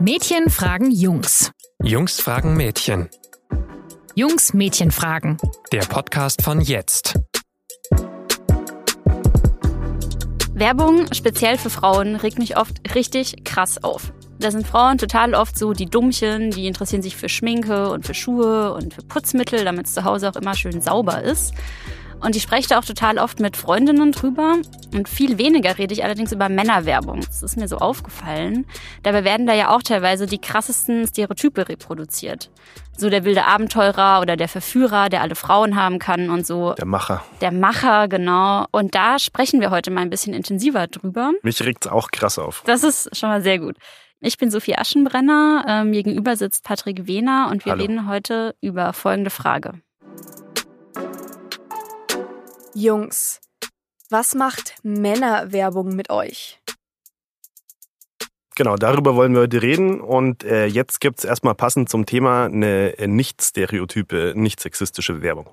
Mädchen fragen Jungs. Jungs fragen Mädchen. Jungs Mädchen fragen. Der Podcast von jetzt. Werbung, speziell für Frauen, regt mich oft richtig krass auf. Da sind Frauen total oft so die Dummchen, die interessieren sich für Schminke und für Schuhe und für Putzmittel, damit es zu Hause auch immer schön sauber ist. Und ich spreche da auch total oft mit Freundinnen drüber. Und viel weniger rede ich allerdings über Männerwerbung. Das ist mir so aufgefallen. Dabei werden da ja auch teilweise die krassesten Stereotype reproduziert. So der wilde Abenteurer oder der Verführer, der alle Frauen haben kann und so. Der Macher. Der Macher, genau. Und da sprechen wir heute mal ein bisschen intensiver drüber. Mich regt's auch krass auf. Das ist schon mal sehr gut. Ich bin Sophie Aschenbrenner, ähm, gegenüber sitzt Patrick Wehner und wir Hallo. reden heute über folgende Frage. Jungs, was macht Männerwerbung mit euch? Genau, darüber wollen wir heute reden. Und äh, jetzt gibt's erstmal passend zum Thema eine äh, nicht stereotype, nicht sexistische Werbung.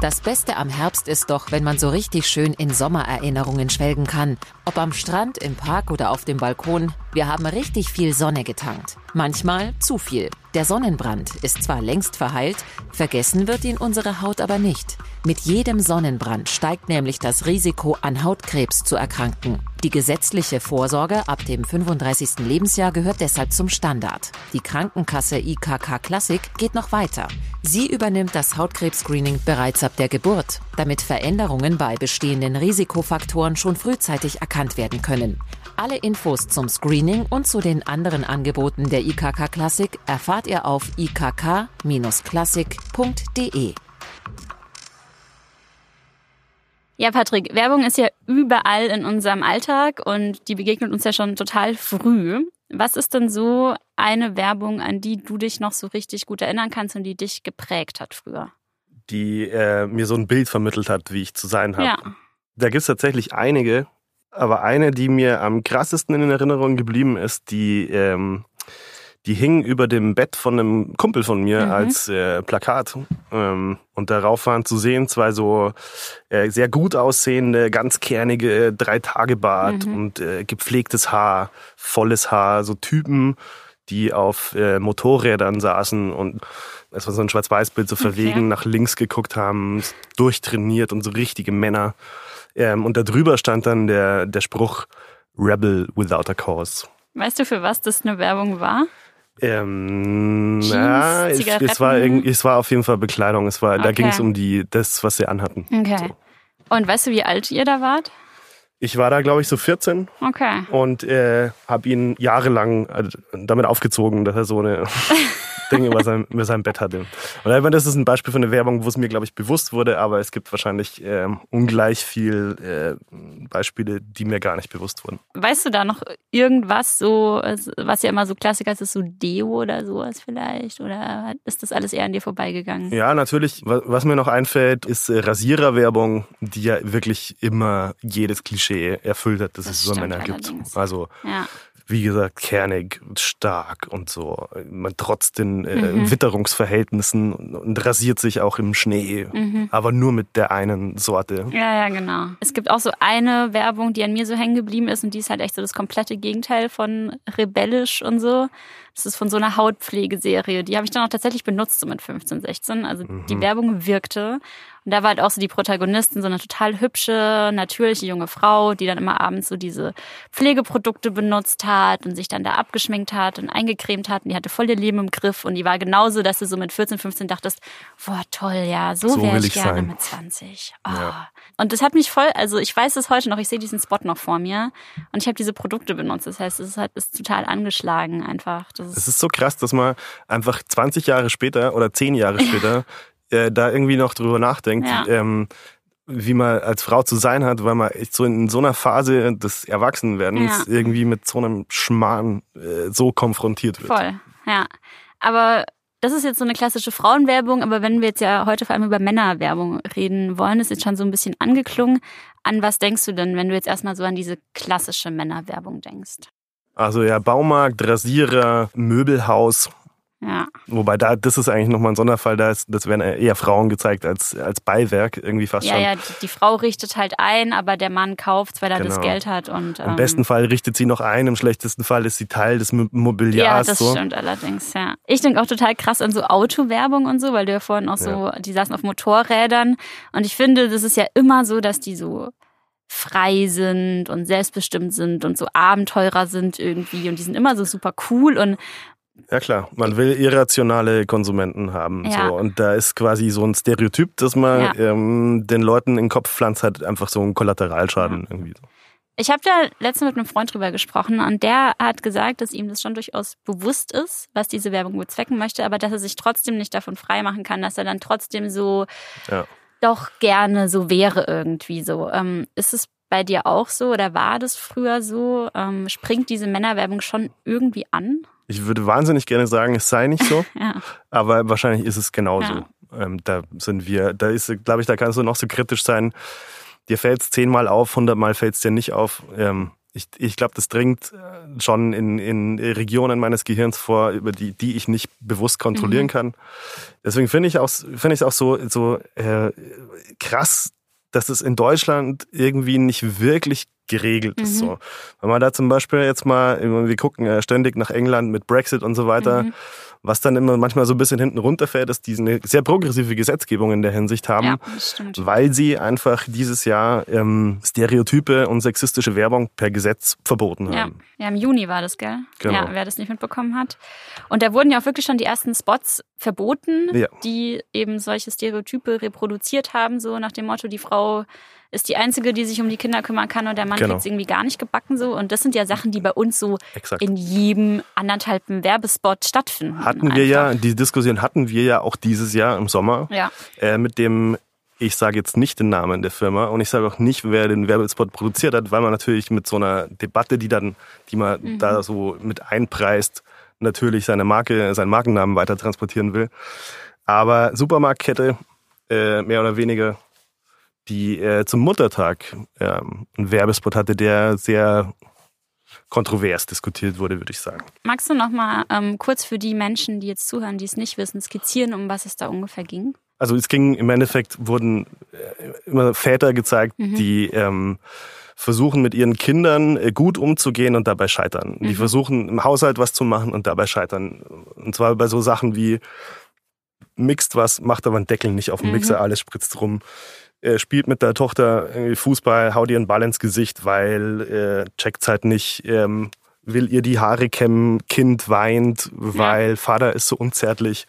Das Beste am Herbst ist doch, wenn man so richtig schön in Sommererinnerungen schwelgen kann. Ob am Strand, im Park oder auf dem Balkon, wir haben richtig viel Sonne getankt. Manchmal zu viel. Der Sonnenbrand ist zwar längst verheilt, vergessen wird ihn unsere Haut aber nicht. Mit jedem Sonnenbrand steigt nämlich das Risiko, an Hautkrebs zu erkranken. Die gesetzliche Vorsorge ab dem 35. Lebensjahr gehört deshalb zum Standard. Die Krankenkasse IKK Classic geht noch weiter. Sie übernimmt das Hautkrebs-Screening bereits ab der Geburt, damit Veränderungen bei bestehenden Risikofaktoren schon frühzeitig erkannt werden können. Alle Infos zum Screening und zu den anderen Angeboten der IKK Classic erfahrt ihr auf ikk-classic.de. Ja, Patrick, Werbung ist ja überall in unserem Alltag und die begegnet uns ja schon total früh. Was ist denn so eine Werbung, an die du dich noch so richtig gut erinnern kannst und die dich geprägt hat früher? Die äh, mir so ein Bild vermittelt hat, wie ich zu sein habe. Ja. Da gibt's tatsächlich einige, aber eine, die mir am krassesten in Erinnerung geblieben ist, die, ähm, die hing über dem Bett von einem Kumpel von mir Mhm. als äh, Plakat. Ähm, und darauf waren zu sehen zwei so äh, sehr gut aussehende, ganz kernige Drei-Tage-Bart Mhm. und äh, gepflegtes Haar, volles Haar, so Typen, die auf äh, Motorrädern saßen und es war so ein Schwarz-Weiß-Bild, so verwegen nach links geguckt haben, durchtrainiert und so richtige Männer. Ähm, und da drüber stand dann der, der Spruch Rebel without a cause. Weißt du, für was das eine Werbung war? Ähm, Jeans, ja, es, es, war, es war auf jeden Fall Bekleidung. Es war, Da Okay. ging es um die, das, was sie anhatten. Okay. Und weißt du, wie alt ihr da wart? Ich war da, glaube ich, so 14 Okay. und äh, habe ihn jahrelang äh, damit aufgezogen, dass er so eine Ding über sein, über sein Bett hatte. Und ich meine, das ist ein Beispiel für eine Werbung, wo es mir, glaube ich, bewusst wurde, aber es gibt wahrscheinlich ähm, ungleich viel äh, Beispiele, die mir gar nicht bewusst wurden. Weißt du da noch irgendwas so, was ja immer so Klassiker ist, ist so Deo oder sowas vielleicht? Oder ist das alles eher an dir vorbeigegangen? Ja, natürlich. Was, was mir noch einfällt, ist äh, Rasiererwerbung, die ja wirklich immer jedes Klischee erfüllt hat, dass Das es so Männer gibt. Also Ja. wie gesagt, kernig, stark und so. Man trotz den äh, Mhm. Witterungsverhältnissen und, und rasiert sich auch im Schnee, Mhm. aber nur mit der einen Sorte. Ja, ja, genau. Es gibt auch so eine Werbung, die an mir so hängen geblieben ist und die ist halt echt so das komplette Gegenteil von rebellisch und so. Das ist von so einer Hautpflegeserie. Die habe ich dann auch tatsächlich benutzt, so mit 15, 16. Also die Mhm. Werbung wirkte. Und da war halt auch so die Protagonistin, so eine total hübsche, natürliche junge Frau, die dann immer abends so diese Pflegeprodukte benutzt hat und sich dann da abgeschminkt hat und eingecremt hat. Und die hatte voll ihr Leben im Griff. Und die war genauso, dass du so mit 14, 15 dachtest, boah, toll, ja, so, So wäre ich ich gerne sein. mit 20. Ah. Ja. Und das hat mich voll, also ich weiß es heute noch, ich sehe diesen Spot noch vor mir und ich habe diese Produkte benutzt. Das heißt, es ist halt ist total angeschlagen einfach. Das Es ist so krass, dass man einfach 20 Jahre später oder 10 Jahre später äh, da irgendwie noch drüber nachdenkt, Ja. ähm, wie man als Frau zu sein hat, weil man echt so in so einer Phase des Erwachsenwerdens Ja. irgendwie mit so einem Schmarrn äh, so konfrontiert wird. voll, ja. Aber das ist jetzt so eine klassische Frauenwerbung, aber wenn wir jetzt ja heute vor allem über Männerwerbung reden wollen, ist jetzt schon so ein bisschen angeklungen. An was denkst du denn, wenn du jetzt erstmal so an diese klassische Männerwerbung denkst? Also ja, Baumarkt, Rasierer, Möbelhaus, Ja. Wobei da, das ist eigentlich nochmal ein Sonderfall, da ist, das werden eher Frauen gezeigt als, als Beiwerk, irgendwie fast Ja, schon. ja, die, die Frau richtet halt ein, aber der Mann kauft, weil er das Genau. Geld hat. Und, Im ähm, besten Fall richtet sie noch ein, im schlechtesten Fall ist sie Teil des Mo- Ja, Mobiliars. das so. stimmt allerdings, ja. Ich denke auch total krass an so Autowerbung und so, weil du ja vorhin auch so, die saßen auf Motorrädern. Und ich finde, das ist ja immer so, dass die so frei sind und selbstbestimmt sind und so Abenteurer sind irgendwie. Und die sind immer so super cool und Ja klar, man will irrationale Konsumenten haben. Ja. So. Und da ist quasi so ein Stereotyp, dass man Ja. ähm, den Leuten in den Kopf pflanzt, hat einfach so einen Kollateralschaden irgendwie. So. Ich habe da letztens mit einem Freund drüber gesprochen und der hat gesagt, dass ihm das schon durchaus bewusst ist, was diese Werbung bezwecken möchte, aber dass er sich trotzdem nicht davon freimachen kann, dass er dann trotzdem so Ja. Doch gerne so wäre irgendwie so. Ähm, ist es bei dir auch so oder war das früher so? Ähm, springt diese Männerwerbung schon irgendwie an? Ich würde wahnsinnig gerne sagen, es sei nicht so, Ja. aber wahrscheinlich ist es genauso. Ja. Ähm, da sind wir, da ist, glaube ich, da kannst du noch so kritisch sein. Dir fällt es zehnmal auf, hundertmal fällt es dir nicht auf. Ähm, ich ich glaube, das dringt äh, schon in, in Regionen meines Gehirns vor, über die, die ich nicht bewusst kontrollieren Mhm. kann. Deswegen finde ich auch, finde ich auch so, so äh, krass, dass es in Deutschland irgendwie nicht wirklich geregelt ist. Mhm. So. Wenn man da zum Beispiel jetzt mal, wir gucken ja ständig nach England mit Brexit und so weiter, Mhm. was dann immer manchmal so ein bisschen hinten runterfällt, dass die eine sehr progressive Gesetzgebung in der Hinsicht haben Ja, weil sie einfach dieses Jahr ähm, Stereotype und sexistische Werbung per Gesetz verboten Ja. haben. ja, im Juni war das, gell? Genau. Ja, wer das nicht mitbekommen hat. Und da wurden ja auch wirklich schon die ersten Spots verboten, Ja. die eben solche Stereotype reproduziert haben, so nach dem Motto, die Frau ist die Einzige, die sich um die Kinder kümmern kann und der Mann Genau. kriegt's irgendwie gar nicht gebacken so. Und das sind ja Sachen, die bei uns so Exakt. in jedem anderthalben Werbespot stattfinden. Hatten wir ja, einfach. die Diskussion hatten wir ja auch dieses Jahr im Sommer Ja, äh, mit dem, ich sage jetzt nicht den Namen der Firma und ich sage auch nicht, wer den Werbespot produziert hat, weil man natürlich mit so einer Debatte, die dann, die man Mhm. da so mit einpreist, natürlich seine Marke, seinen Markennamen weiter transportieren will. Aber Supermarktkette, äh, mehr oder weniger, die äh, zum Muttertag ähm, einen Werbespot hatte, der sehr kontrovers diskutiert wurde, würde ich sagen. Magst du noch mal ähm, kurz für die Menschen, die jetzt zuhören, die es nicht wissen, skizzieren, um was es da ungefähr ging? Also es ging im Endeffekt wurden äh, immer Väter gezeigt, die ähm, versuchen mit ihren Kindern äh, gut umzugehen und dabei scheitern. Die versuchen im Haushalt was zu machen und dabei scheitern. Und zwar bei so Sachen wie mixt was, macht aber einen Deckel nicht auf dem Mixer, alles spritzt rum. Äh, spielt mit der Tochter irgendwie Fußball, haut ihr einen Ball ins Gesicht, weil äh, checkt's halt nicht, ähm, will ihr die Haare kämmen, Kind weint, weil Vater ist so unzärtlich.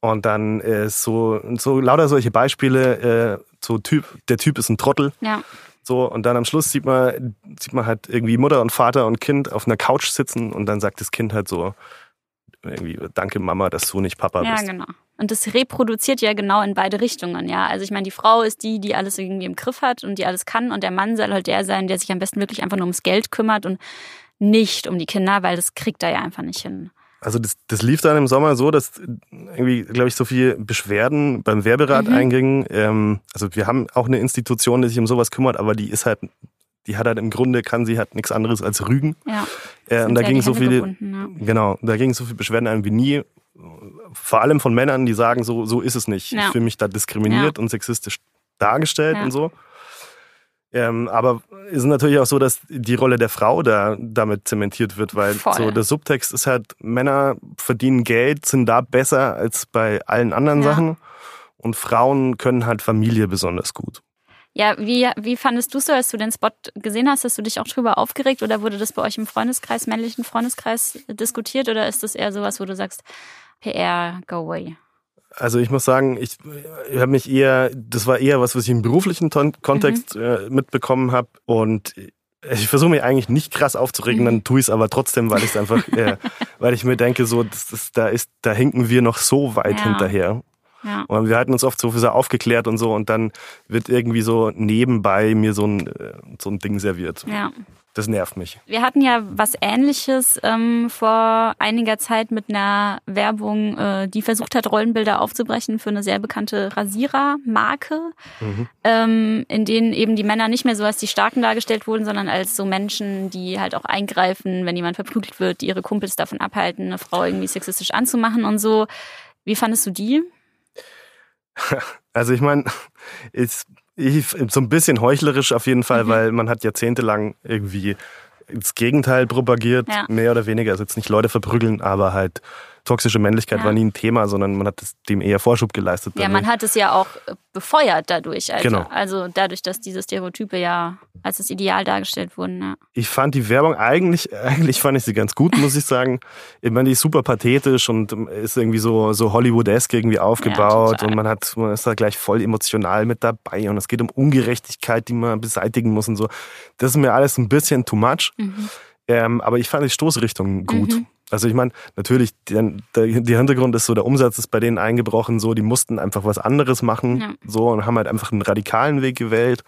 Und dann äh, so, so lauter solche Beispiele, äh, so Typ, der Typ ist ein Trottel. Ja, So, und dann am Schluss sieht man, sieht man halt irgendwie Mutter und Vater und Kind auf einer Couch sitzen und dann sagt das Kind halt so, irgendwie, danke Mama, dass du nicht Papa ja, bist. genau. Und das reproduziert ja genau in beide Richtungen, ja. Also ich meine, die Frau ist die, die alles irgendwie im Griff hat und die alles kann und der Mann soll halt der sein, der sich am besten wirklich einfach nur ums Geld kümmert und nicht um die Kinder, weil das kriegt er ja einfach nicht hin. Also das, das lief dann im Sommer so, dass irgendwie, glaube ich, so viele Beschwerden beim Wehrberat Mhm. eingingen. Ähm, also wir haben auch eine Institution, die sich um sowas kümmert, aber die ist halt, die hat halt im Grunde, kann sie halt nichts anderes als rügen. Ja. Äh, und da ja ging die so viele, gebunden, ja. genau, da gingen so viele Beschwerden ein wie nie. Vor allem von Männern, die sagen, so, so ist es nicht. Ja. Ich fühle mich da diskriminiert und sexistisch dargestellt Ja. und so. Ähm, aber es ist natürlich auch so, dass die Rolle der Frau da damit zementiert wird, weil Voll. so der Subtext ist halt, Männer verdienen Geld, sind da besser als bei allen anderen Ja. Sachen und Frauen können halt Familie besonders gut. Ja, wie, wie fandest du so, als du den Spot gesehen hast? Hast du dich auch drüber aufgeregt oder wurde das bei euch im Freundeskreis, männlichen Freundeskreis diskutiert oder ist das eher sowas, wo du sagst, PR, go away? Also ich muss sagen, ich, ich habe mich eher, das war eher was, was ich im beruflichen Ton Kontext Mhm. äh, mitbekommen habe und ich versuche mich eigentlich nicht krass aufzuregen, Mhm. dann tue ich es aber trotzdem, weil ich einfach, äh, weil ich mir denke, so, das, das, da ist, da hinken wir noch so weit Ja. hinterher. Ja. Und wir halten uns oft so für so aufgeklärt und so und dann wird irgendwie so nebenbei mir so ein, äh, so ein Ding serviert. Ja. Das nervt mich. Wir hatten ja was Ähnliches ähm, vor einiger Zeit mit einer Werbung, äh, die versucht hat, Rollenbilder aufzubrechen für eine sehr bekannte Rasierer-Marke, mhm. ähm, in denen eben die Männer nicht mehr so als die Starken dargestellt wurden, sondern als so Menschen, die halt auch eingreifen, wenn jemand verprügelt wird, die ihre Kumpels davon abhalten, eine Frau irgendwie sexistisch anzumachen und so. Wie fandest du die? Also ich meine, ist ich, so ein bisschen heuchlerisch auf jeden Fall, mhm. weil man hat jahrzehntelang irgendwie das Gegenteil propagiert, ja. mehr oder weniger. Also jetzt nicht Leute verprügeln, aber halt toxische Männlichkeit ja. war nie ein Thema, sondern man hat dem eher Vorschub geleistet. Ja, man hat es ja auch befeuert dadurch. Also, genau. also dadurch, dass diese Stereotype ja als das Ideal dargestellt wurden. Ja. Ich fand die Werbung eigentlich, eigentlich fand ich sie ganz gut, muss ich sagen. Ich meine, die ist super pathetisch und ist irgendwie so, so Hollywood-esque irgendwie aufgebaut ja, und man hat, man ist da gleich voll emotional mit dabei und es geht um Ungerechtigkeit, die man beseitigen muss und so. Das ist mir alles ein bisschen too much. Mhm. Ähm, aber ich fand die Stoßrichtung gut. Mhm. Also ich meine, natürlich, der, der, Hintergrund ist so, der Umsatz ist bei denen eingebrochen, so, die mussten einfach was anderes machen, ja. so, und haben halt einfach einen radikalen Weg gewählt,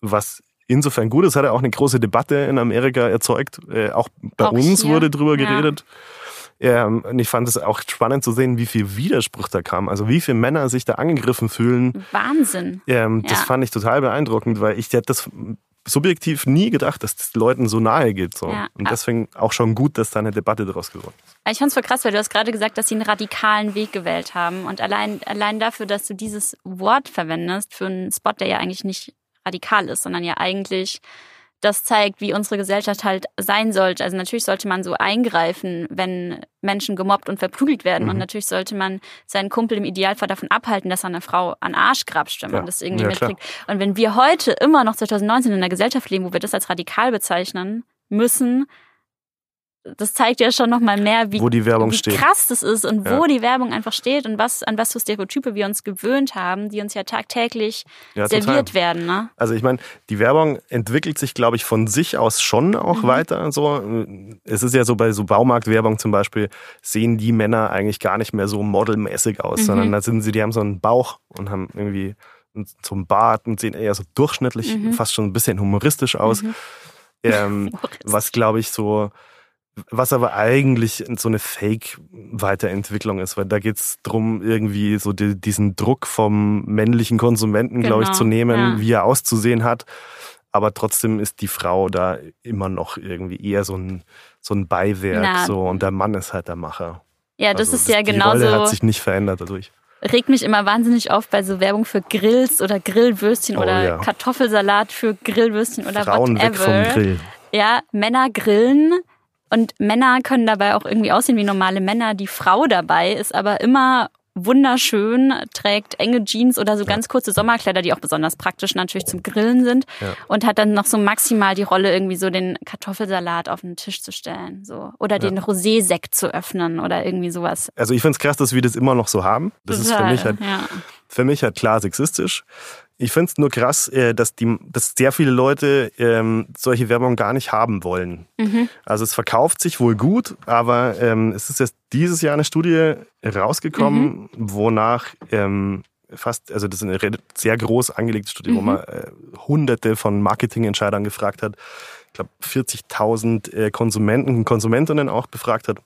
was insofern gut ist, hat er auch eine große Debatte in Amerika erzeugt. Äh, auch bei auch uns hier. wurde drüber ja. geredet. Ähm, und ich fand es auch spannend zu sehen, wie viel Widerspruch da kam. Also wie viele Männer sich da angegriffen fühlen. Wahnsinn. Ähm, ja. Das fand ich total beeindruckend, weil ich das subjektiv nie gedacht, dass das Leuten so nahe geht. So. Ja. Und deswegen auch schon gut, dass da eine Debatte daraus geworden ist. Ich fand es voll krass, weil du hast gerade gesagt, dass sie einen radikalen Weg gewählt haben. Und allein, allein dafür, dass du dieses Wort verwendest für einen Spot, der ja eigentlich nicht radikal ist, sondern ja eigentlich das zeigt, wie unsere Gesellschaft halt sein sollte. Also natürlich sollte man so eingreifen, wenn Menschen gemobbt und verprügelt werden. Mhm. Und natürlich sollte man seinen Kumpel im Idealfall davon abhalten, dass er eine Frau an Arsch grapscht, wenn man das irgendwie ja, mitkriegt. Klar. Und wenn wir heute immer noch 2019 in einer Gesellschaft leben, wo wir das als radikal bezeichnen müssen, das zeigt ja schon nochmal mehr, wie, wie krass das ist und ja. wo die Werbung einfach steht und was, an was für Stereotype wir uns gewöhnt haben, die uns ja tagtäglich ja, serviert total. werden. Ne? Also ich meine, die Werbung entwickelt sich, glaube ich, von sich aus schon auch mhm. weiter. So. Es ist ja so bei so Baumarktwerbung zum Beispiel, sehen die Männer eigentlich gar nicht mehr so modelmäßig aus, mhm. sondern da sind sie, die haben so einen Bauch und haben irgendwie so einen Bart und sehen eher so durchschnittlich, mhm. fast schon ein bisschen humoristisch aus. Mhm. Ähm, was, glaube ich, so was aber eigentlich so eine Fake-Weiterentwicklung ist, weil da geht es darum, irgendwie so die, diesen Druck vom männlichen Konsumenten, genau, glaube ich, zu nehmen, ja. wie er auszusehen hat. Aber trotzdem ist die Frau da immer noch irgendwie eher so ein, so ein Beiwerk. Na, so, und der Mann ist halt der Macher. Ja, das also, ist ja genauso. Die Rolle hat sich nicht verändert dadurch regt mich immer wahnsinnig auf bei so Werbung für Grills oder Grillwürstchen oh, oder ja. Kartoffelsalat für Grillwürstchen oder Frauen whatever. weg vom Grill. Ja, Männer grillen und Männer können dabei auch irgendwie aussehen wie normale Männer. Die Frau dabei ist aber immer wunderschön, trägt enge Jeans oder so ganz kurze Sommerkleider, die auch besonders praktisch natürlich zum Grillen sind ja. und hat dann noch so maximal die Rolle irgendwie so den Kartoffelsalat auf den Tisch zu stellen, so oder ja. den Rosé-Sekt zu öffnen oder irgendwie sowas. Also ich finde es krass, dass wir das immer noch so haben. Das Total, ist für mich halt ja. für mich halt klar sexistisch. Ich finde es nur krass, äh, dass, die, dass sehr viele Leute ähm, solche Werbung gar nicht haben wollen. Mhm. Also es verkauft sich wohl gut, aber ähm, es ist jetzt dieses Jahr eine Studie rausgekommen, mhm. wonach ähm, fast, also das ist eine sehr groß angelegte Studie, mhm. wo man äh, hunderte von Marketingentscheidern gefragt hat. Ich glaube 40.000 äh, Konsumenten und Konsumentinnen auch befragt hat.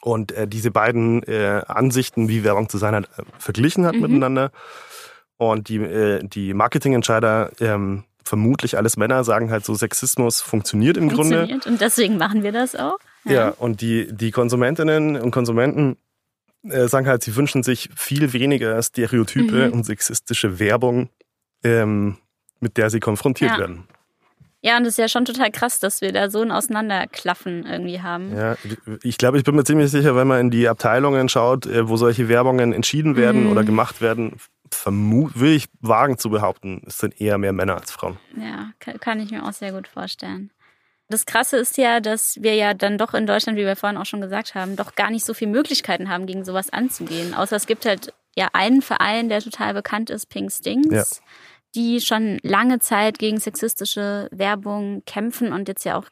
Und äh, diese beiden äh, Ansichten, wie Werbung zu sein hat, äh, verglichen hat mhm. miteinander. Und die, äh, die Marketingentscheider, ähm, vermutlich alles Männer, sagen halt so, Sexismus funktioniert im funktioniert. Grunde. Und deswegen machen wir das auch. Ja, ja und die, die Konsumentinnen und Konsumenten äh, sagen halt, sie wünschen sich viel weniger Stereotype mhm. und sexistische Werbung, ähm, mit der sie konfrontiert ja. werden. Ja, und das ist ja schon total krass, dass wir da so ein Auseinanderklaffen irgendwie haben. Ja, ich glaube, ich bin mir ziemlich sicher, wenn man in die Abteilungen schaut, äh, wo solche Werbungen entschieden werden mhm. oder gemacht werden, will ich wagen zu behaupten, es sind eher mehr Männer als Frauen. Ja, kann ich mir auch sehr gut vorstellen. Das Krasse ist ja, dass wir ja dann doch in Deutschland, wie wir vorhin auch schon gesagt haben, doch gar nicht so viele Möglichkeiten haben, gegen sowas anzugehen. Außer es gibt halt ja einen Verein, der total bekannt ist, Pink Stings, ja. die schon lange Zeit gegen sexistische Werbung kämpfen und jetzt ja auch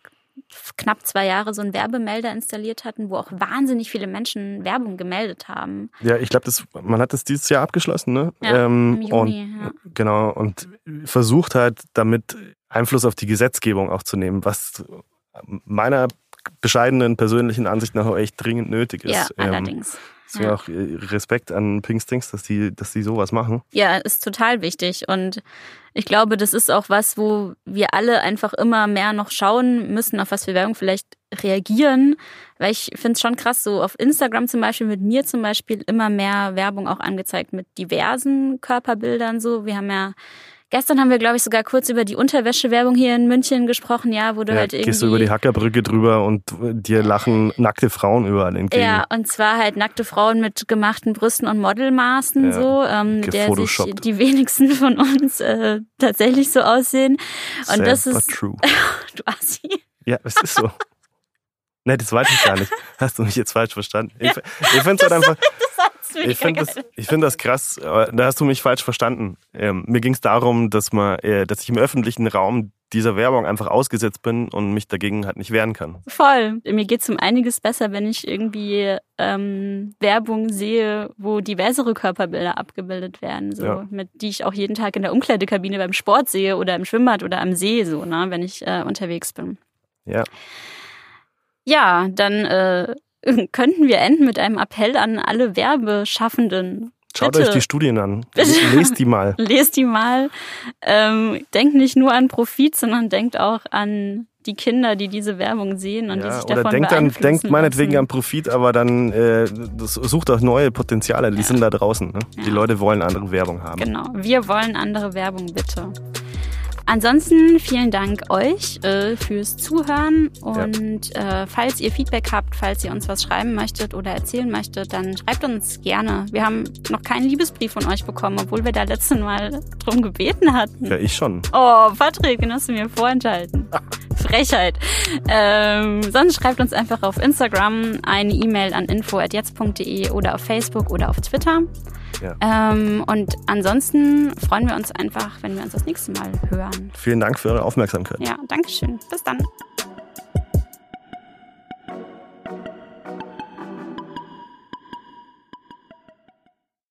knapp zwei Jahre so einen Werbemelder installiert hatten, wo auch wahnsinnig viele Menschen Werbung gemeldet haben. Ja, ich glaube, man hat das dieses Jahr abgeschlossen, ne? Ja, ähm, im Juni, und, ja. Genau, und versucht halt damit Einfluss auf die Gesetzgebung auch zu nehmen, was meiner bescheidenen persönlichen Ansicht nach auch echt dringend nötig ist. Ja, allerdings. Ähm, Deswegen ja. auch äh, Respekt an Pinkstings, dass die, dass die sowas machen. Ja, ist total wichtig. Und ich glaube, das ist auch was, wo wir alle einfach immer mehr noch schauen müssen, auf was für Werbung vielleicht reagieren. Weil ich finde es schon krass, so auf Instagram zum Beispiel, mit mir zum Beispiel, immer mehr Werbung auch angezeigt mit diversen Körperbildern. So, wir haben ja Gestern haben wir, glaube ich, sogar kurz über die Unterwäschewerbung hier in München gesprochen, ja, wo du ja, halt irgendwie. Gehst du über die Hackerbrücke drüber und dir lachen nackte Frauen überall entgegen. Ja, und zwar halt nackte Frauen mit gemachten Brüsten und Modelmaßen, ja, so, ähm, der sich die wenigsten von uns äh, tatsächlich so aussehen. Und Sad das ist. True. du Assi. Ja, es ist so. Nee, das weiß ich gar nicht. Hast du mich jetzt falsch verstanden? Ich, ich finde es halt einfach. Ich finde das, find das krass, da hast du mich falsch verstanden. Ähm, mir ging es darum, dass, man, äh, dass ich im öffentlichen Raum dieser Werbung einfach ausgesetzt bin und mich dagegen halt nicht wehren kann. Voll. Mir geht es um einiges besser, wenn ich irgendwie ähm, Werbung sehe, wo diversere Körperbilder abgebildet werden, so ja. mit die ich auch jeden Tag in der Umkleidekabine beim Sport sehe oder im Schwimmbad oder am See, so, ne, wenn ich äh, unterwegs bin. Ja. Ja, dann äh, könnten wir enden mit einem Appell an alle Werbeschaffenden. Schaut Bitte. euch die Studien an. Lest die mal. Lest die mal. Ähm, denkt nicht nur an Profit, sondern denkt auch an die Kinder, die diese Werbung sehen und ja, die sich davon oder denkt, an, denkt meinetwegen an Profit, aber dann äh, sucht auch neue Potenziale, die ja. sind da draußen. Ne? Ja. Die Leute wollen andere Werbung haben. Genau, wir wollen andere Werbung, bitte. Ansonsten vielen Dank euch äh, fürs Zuhören und ja. äh, falls ihr Feedback habt, falls ihr uns was schreiben möchtet oder erzählen möchtet, dann schreibt uns gerne. Wir haben noch keinen Liebesbrief von euch bekommen, obwohl wir da letztes Mal drum gebeten hatten. Ja, ich schon. Oh, Patrick, den hast du mir vorenthalten. Frechheit. Ähm, sonst schreibt uns einfach auf Instagram eine E-Mail an info.jetzt.de oder auf Facebook oder auf Twitter. Ja. Ähm, und ansonsten freuen wir uns einfach, wenn wir uns das nächste Mal hören. Vielen Dank für eure Aufmerksamkeit. Ja, Dankeschön. Bis dann.